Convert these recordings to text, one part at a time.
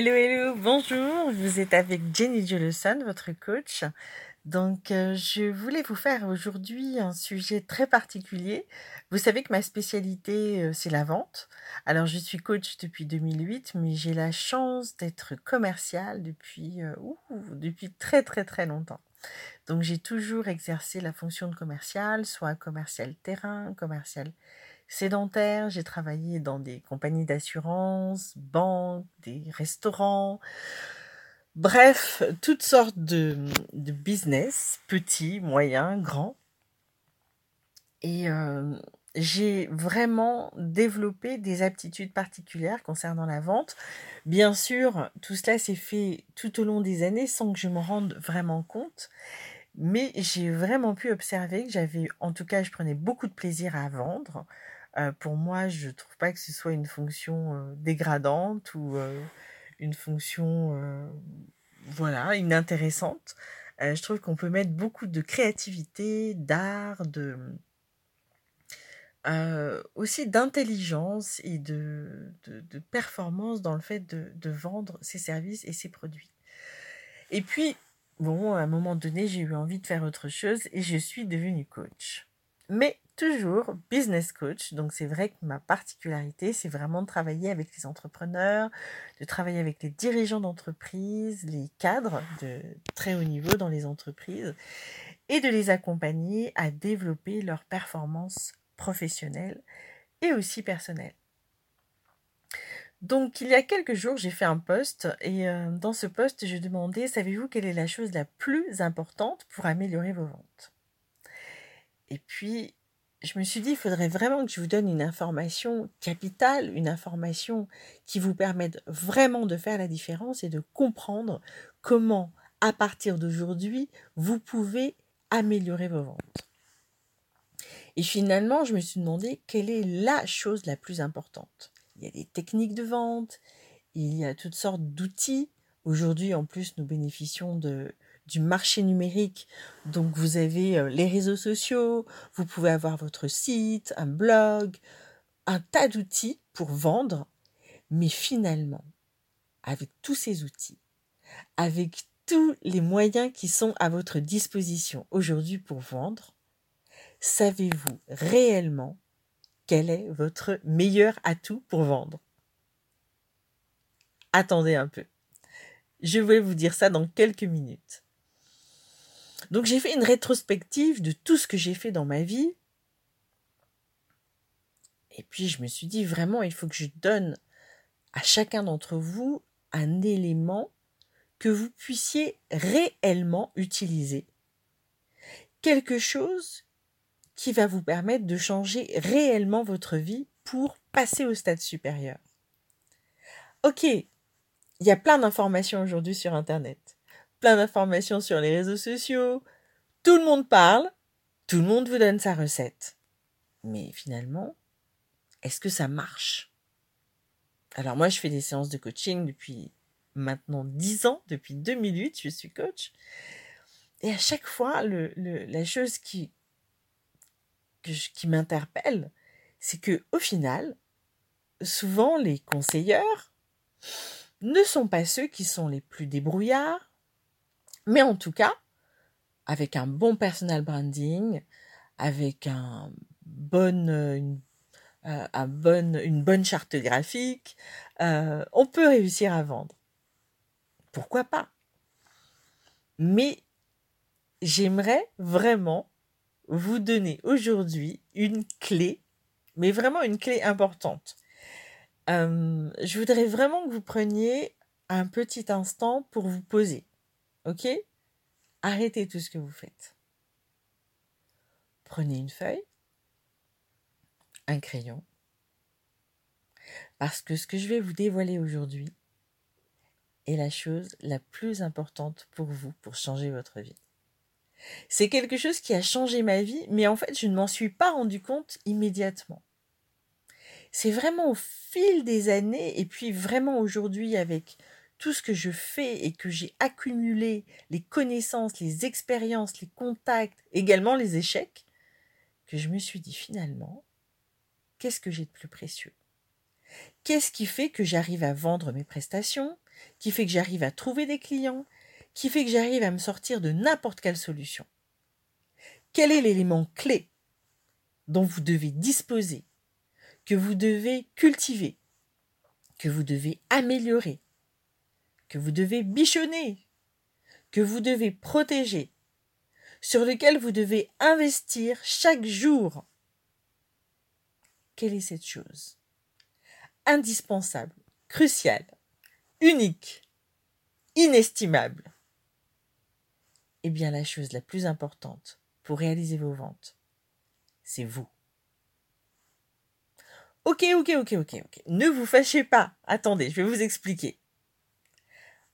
Hello, hello, bonjour. Vous êtes avec Jenny Jolson, votre coach. Donc, euh, je voulais vous faire aujourd'hui un sujet très particulier. Vous savez que ma spécialité, euh, c'est la vente. Alors, je suis coach depuis 2008, mais j'ai la chance d'être commercial depuis, euh, depuis très, très, très longtemps. Donc, j'ai toujours exercé la fonction de commercial, soit commercial terrain, commercial sédentaire. J'ai travaillé dans des compagnies d'assurance, banques, des restaurants. Bref, toutes sortes de, business, petits, moyens, grands. Et euh, j'ai vraiment développé des aptitudes particulières concernant la vente. Bien sûr, tout cela s'est fait tout au long des années sans que je m'en rende vraiment compte. Mais j'ai vraiment pu observer que j'avais, en tout cas, je prenais beaucoup de plaisir à vendre. Euh, pour moi, je ne trouve pas que ce soit une fonction euh, dégradante ou euh, une fonction, voilà, inintéressante. je trouve qu'on peut mettre beaucoup de créativité, d'art, de aussi d'intelligence et de, de, performance dans le fait de, de vendre ses services et ses produits. Et puis, bon, à un moment donné, j'ai eu envie de faire autre chose et je suis devenue coach. Mais toujours business coach. Donc c'est vrai que ma particularité, c'est vraiment de travailler avec les entrepreneurs, de travailler avec les dirigeants d'entreprise, les cadres de très haut niveau dans les entreprises et de les accompagner à développer leurs performances professionnelles et aussi personnelles. Donc il y a quelques jours, j'ai fait un post et euh, dans ce post, je demandais, savez-vous quelle est la chose la plus importante pour améliorer vos ventes? Et puis, je me suis dit, il faudrait vraiment que je vous donne une information capitale, une information qui vous permette vraiment de faire la différence et de comprendre comment, à partir d'aujourd'hui, vous pouvez améliorer vos ventes. Et finalement, je me suis demandé quelle est la chose la plus importante. Il y a des techniques de vente, il y a toutes sortes d'outils. Aujourd'hui, en plus, nous bénéficions de, du marché numérique. Donc vous avez euh, les réseaux sociaux, vous pouvez avoir votre site, un blog, un tas d'outils pour vendre. Mais finalement, avec tous ces outils, avec tous les moyens qui sont à votre disposition aujourd'hui pour vendre, savez-vous réellement quel est votre meilleur atout pour vendre? Attendez un peu. Je vais vous dire ça dans quelques minutes. Donc j'ai fait une rétrospective de tout ce que j'ai fait dans ma vie. Et puis je me suis dit vraiment, il faut que je donne à chacun d'entre vous un élément que vous puissiez réellement utiliser. Quelque chose qui va vous permettre de changer réellement votre vie pour passer au stade supérieur. Ok, il y a plein d'informations aujourd'hui sur Internet plein d'informations sur les réseaux sociaux, tout le monde parle, tout le monde vous donne sa recette. Mais finalement, est-ce que ça marche? Alors moi, je fais des séances de coaching depuis maintenant 10 ans, depuis 2008, je suis coach. Et à chaque fois, la chose qui, qui m'interpelle, c'est que au final, souvent les conseilleurs ne sont pas ceux qui sont les plus débrouillards, mais en tout cas, avec un bon personal branding, avec euh, une, euh, une bonne charte graphique, euh, on peut réussir à vendre. Pourquoi pas? Mais j'aimerais vraiment vous donner aujourd'hui une clé, mais vraiment une clé importante. je voudrais vraiment que vous preniez un petit instant pour vous poser. Ok? Arrêtez tout ce que vous faites. Prenez une feuille, un crayon, parce que ce que je vais vous dévoiler aujourd'hui est la chose la plus importante pour vous, pour changer votre vie. C'est quelque chose qui a changé ma vie, mais en fait, je ne m'en suis pas rendu compte immédiatement. C'est vraiment au fil des années, et puis vraiment aujourd'hui avec tout ce que je fais et que j'ai accumulé, les connaissances, les expériences, les contacts, également les échecs, que je me suis dit finalement, qu'est-ce que j'ai de plus précieux? Qu'est-ce qui fait que j'arrive à vendre mes prestations? Qui fait que j'arrive à trouver des clients, qui fait que j'arrive à me sortir de n'importe quelle solution? Quel est l'élément clé dont vous devez disposer, que vous devez cultiver, que vous devez améliorer, que vous devez bichonner, que vous devez protéger, sur lequel vous devez investir chaque jour. Quelle est cette chose Indispensable, cruciale, unique, inestimable? Eh bien, la chose la plus importante pour réaliser vos ventes, c'est vous. Ok, ok, ok, ok, ok. Ne vous fâchez pas. Attendez, je vais vous expliquer.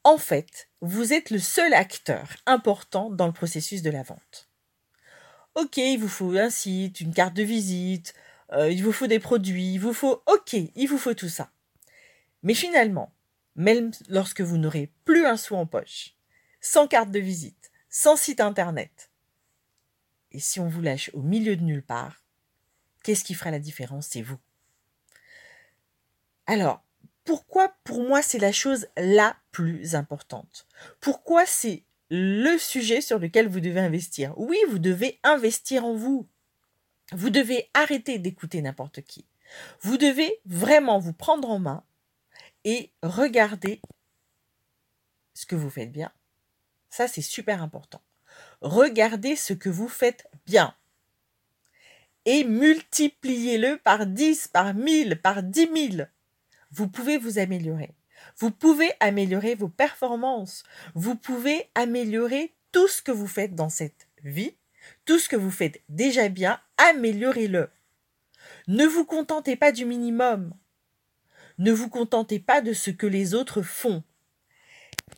En fait, vous êtes le seul acteur important dans le processus de la vente. Ok, il vous faut un site, une carte de visite, euh, il vous faut des produits, il vous faut... Ok, il vous faut tout ça. Mais finalement, même lorsque vous n'aurez plus un sou en poche, sans carte de visite, sans site internet, et si on vous lâche au milieu de nulle part, qu'est-ce qui fera la différence? C'est vous. Alors, pourquoi pour moi c'est la chose la plus importante? Pourquoi c'est le sujet sur lequel vous devez investir? Oui, vous devez investir en vous. Vous devez arrêter d'écouter n'importe qui. Vous devez vraiment vous prendre en main et regarder ce que vous faites bien. Ça, c'est super important. Regardez ce que vous faites bien et multipliez-le par 10, par 1000, par 10 000 vous pouvez vous améliorer. Vous pouvez améliorer vos performances. Vous pouvez améliorer tout ce que vous faites dans cette vie. Tout ce que vous faites déjà bien, améliorez-le. Ne vous contentez pas du minimum. Ne vous contentez pas de ce que les autres font.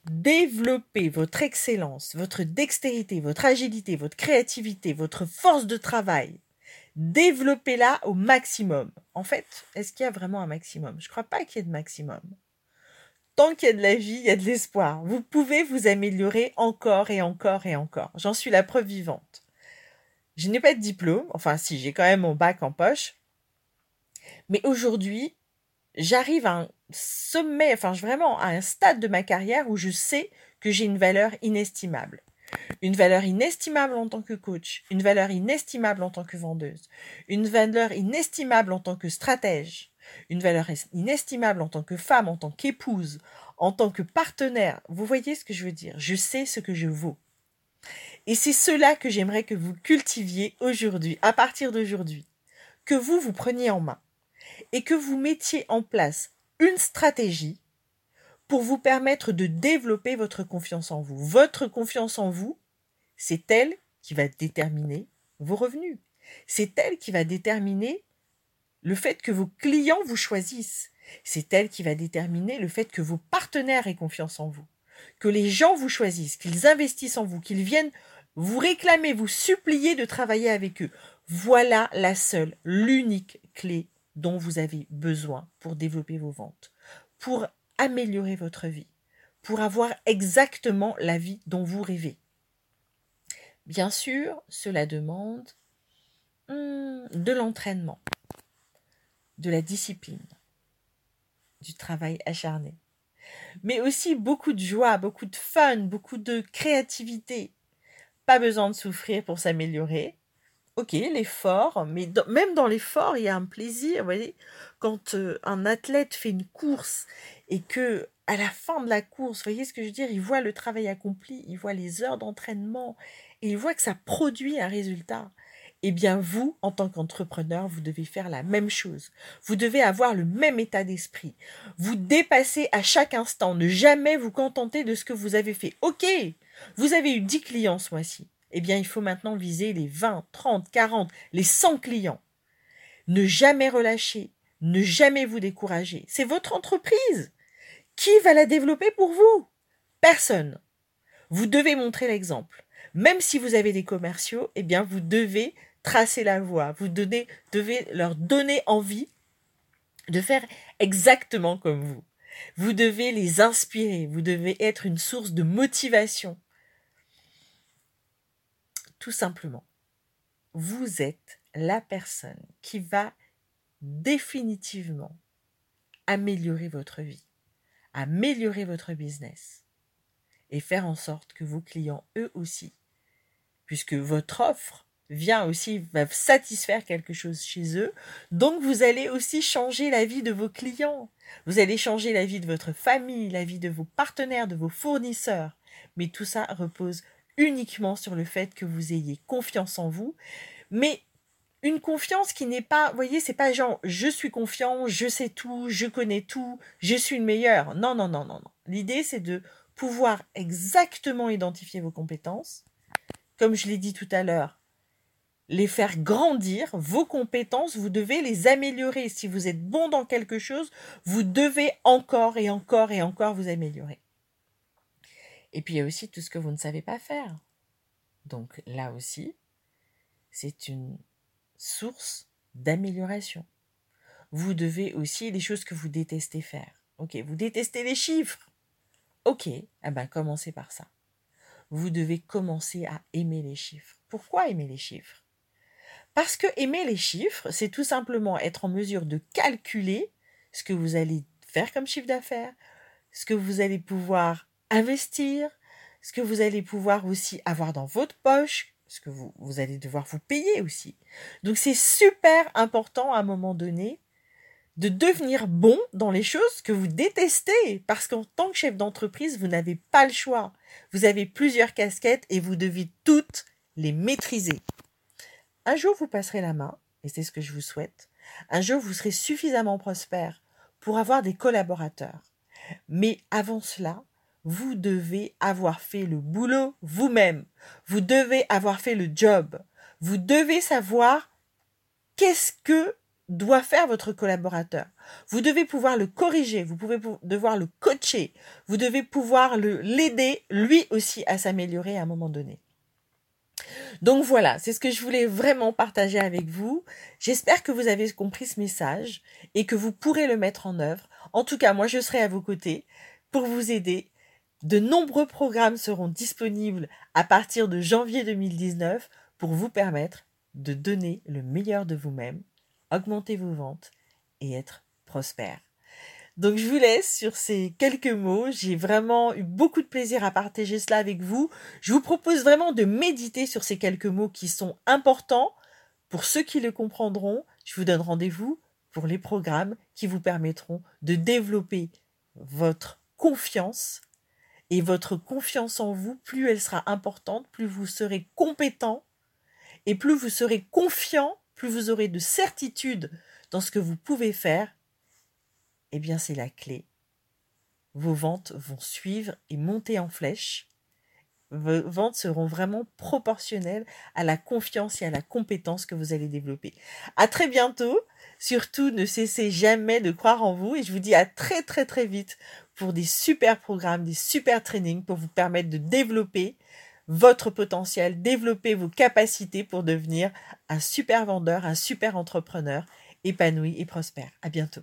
Développez votre excellence, votre dextérité, votre agilité, votre créativité, votre force de travail développez-la au maximum. En fait, est-ce qu'il y a vraiment un maximum? Je ne crois pas qu'il y ait de maximum. Tant qu'il y a de la vie, il y a de l'espoir. Vous pouvez vous améliorer encore et encore et encore. J'en suis la preuve vivante. Je n'ai pas de diplôme, enfin si, j'ai quand même mon bac en poche. Mais aujourd'hui, j'arrive à un sommet, enfin vraiment à un stade de ma carrière où je sais que j'ai une valeur inestimable une valeur inestimable en tant que coach, une valeur inestimable en tant que vendeuse, une valeur inestimable en tant que stratège, une valeur inestimable en tant que femme, en tant qu'épouse, en tant que partenaire. Vous voyez ce que je veux dire? Je sais ce que je vaux. Et c'est cela que j'aimerais que vous cultiviez aujourd'hui, à partir d'aujourd'hui, que vous vous preniez en main et que vous mettiez en place une stratégie pour vous permettre de développer votre confiance en vous. Votre confiance en vous, c'est elle qui va déterminer vos revenus. C'est elle qui va déterminer le fait que vos clients vous choisissent. C'est elle qui va déterminer le fait que vos partenaires aient confiance en vous. Que les gens vous choisissent, qu'ils investissent en vous, qu'ils viennent vous réclamer, vous supplier de travailler avec eux. Voilà la seule, l'unique clé dont vous avez besoin pour développer vos ventes, pour améliorer votre vie, pour avoir exactement la vie dont vous rêvez. Bien sûr, cela demande hmm, de l'entraînement, de la discipline, du travail acharné, mais aussi beaucoup de joie, beaucoup de fun, beaucoup de créativité. Pas besoin de souffrir pour s'améliorer. Ok, l'effort, mais même dans l'effort, il y a un plaisir. Vous voyez, quand euh, un athlète fait une course et que à la fin de la course, voyez ce que je veux dire, il voit le travail accompli, il voit les heures d'entraînement, et il voit que ça produit un résultat. Eh bien, vous, en tant qu'entrepreneur, vous devez faire la même chose. Vous devez avoir le même état d'esprit. Vous dépassez à chaque instant. Ne jamais vous contenter de ce que vous avez fait. Ok, vous avez eu 10 clients ce mois-ci. Eh bien, il faut maintenant viser les 20, 30, 40, les 100 clients. Ne jamais relâcher. Ne jamais vous décourager. C'est votre entreprise. Qui va la développer pour vous? Personne. Vous devez montrer l'exemple. Même si vous avez des commerciaux, eh bien, vous devez tracer la voie. Vous devez leur donner envie de faire exactement comme vous. Vous devez les inspirer. Vous devez être une source de motivation. Tout simplement, vous êtes la personne qui va définitivement améliorer votre vie améliorer votre business et faire en sorte que vos clients, eux aussi, puisque votre offre vient aussi, va satisfaire quelque chose chez eux, donc vous allez aussi changer la vie de vos clients. Vous allez changer la vie de votre famille, la vie de vos partenaires, de vos fournisseurs. Mais tout ça repose uniquement sur le fait que vous ayez confiance en vous. Mais une confiance qui n'est pas, vous voyez, c'est pas genre je suis confiant, je sais tout, je connais tout, je suis le meilleur. Non, non, non, non, non. L'idée, c'est de pouvoir exactement identifier vos compétences. Comme je l'ai dit tout à l'heure, les faire grandir, vos compétences, vous devez les améliorer. Si vous êtes bon dans quelque chose, vous devez encore et encore et encore vous améliorer. Et puis il y a aussi tout ce que vous ne savez pas faire. Donc là aussi, c'est une source d'amélioration. Vous devez aussi les choses que vous détestez faire. Ok, vous détestez les chiffres. Ok, eh ben commencez par ça. Vous devez commencer à aimer les chiffres. Pourquoi aimer les chiffres? Parce que aimer les chiffres, c'est tout simplement être en mesure de calculer ce que vous allez faire comme chiffre d'affaires, ce que vous allez pouvoir investir, ce que vous allez pouvoir aussi avoir dans votre poche, ce que vous, allez devoir vous payer aussi. Donc c'est super important à un moment donné de devenir bon dans les choses que vous détestez, parce qu'en tant que chef d'entreprise, vous n'avez pas le choix. Vous avez plusieurs casquettes et vous devez toutes les maîtriser. Un jour, vous passerez la main, et c'est ce que je vous souhaite. Un jour, vous serez suffisamment prospère pour avoir des collaborateurs. Mais avant cela, vous devez avoir fait le boulot vous-même. Vous devez avoir fait le job. Vous devez savoir qu'est-ce que doit faire votre collaborateur. Vous devez pouvoir le corriger, vous pouvez devoir le coacher, vous devez pouvoir l'aider lui aussi à s'améliorer à un moment donné. Donc voilà, c'est ce que je voulais vraiment partager avec vous. J'espère que vous avez compris ce message et que vous pourrez le mettre en œuvre. En tout cas, moi je serai à vos côtés pour vous aider. De nombreux programmes seront disponibles à partir de janvier 2019 pour vous permettre de donner le meilleur de vous-même augmenter vos ventes et être prospère. Donc je vous laisse sur ces quelques mots. J'ai vraiment eu beaucoup de plaisir à partager cela avec vous. Je vous propose vraiment de méditer sur ces quelques mots qui sont importants. Pour ceux qui le comprendront, je vous donne rendez-vous pour les programmes qui vous permettront de développer votre confiance. Et votre confiance en vous, plus elle sera importante, plus vous serez compétent et plus vous serez confiant plus vous aurez de certitude dans ce que vous pouvez faire, eh bien c'est la clé. Vos ventes vont suivre et monter en flèche. Vos ventes seront vraiment proportionnelles à la confiance et à la compétence que vous allez développer. À très bientôt. Surtout, ne cessez jamais de croire en vous et je vous dis à très très très vite pour des super programmes, des super trainings pour vous permettre de développer votre potentiel, développer vos capacités pour devenir un super vendeur, un super entrepreneur épanoui et prospère. À bientôt.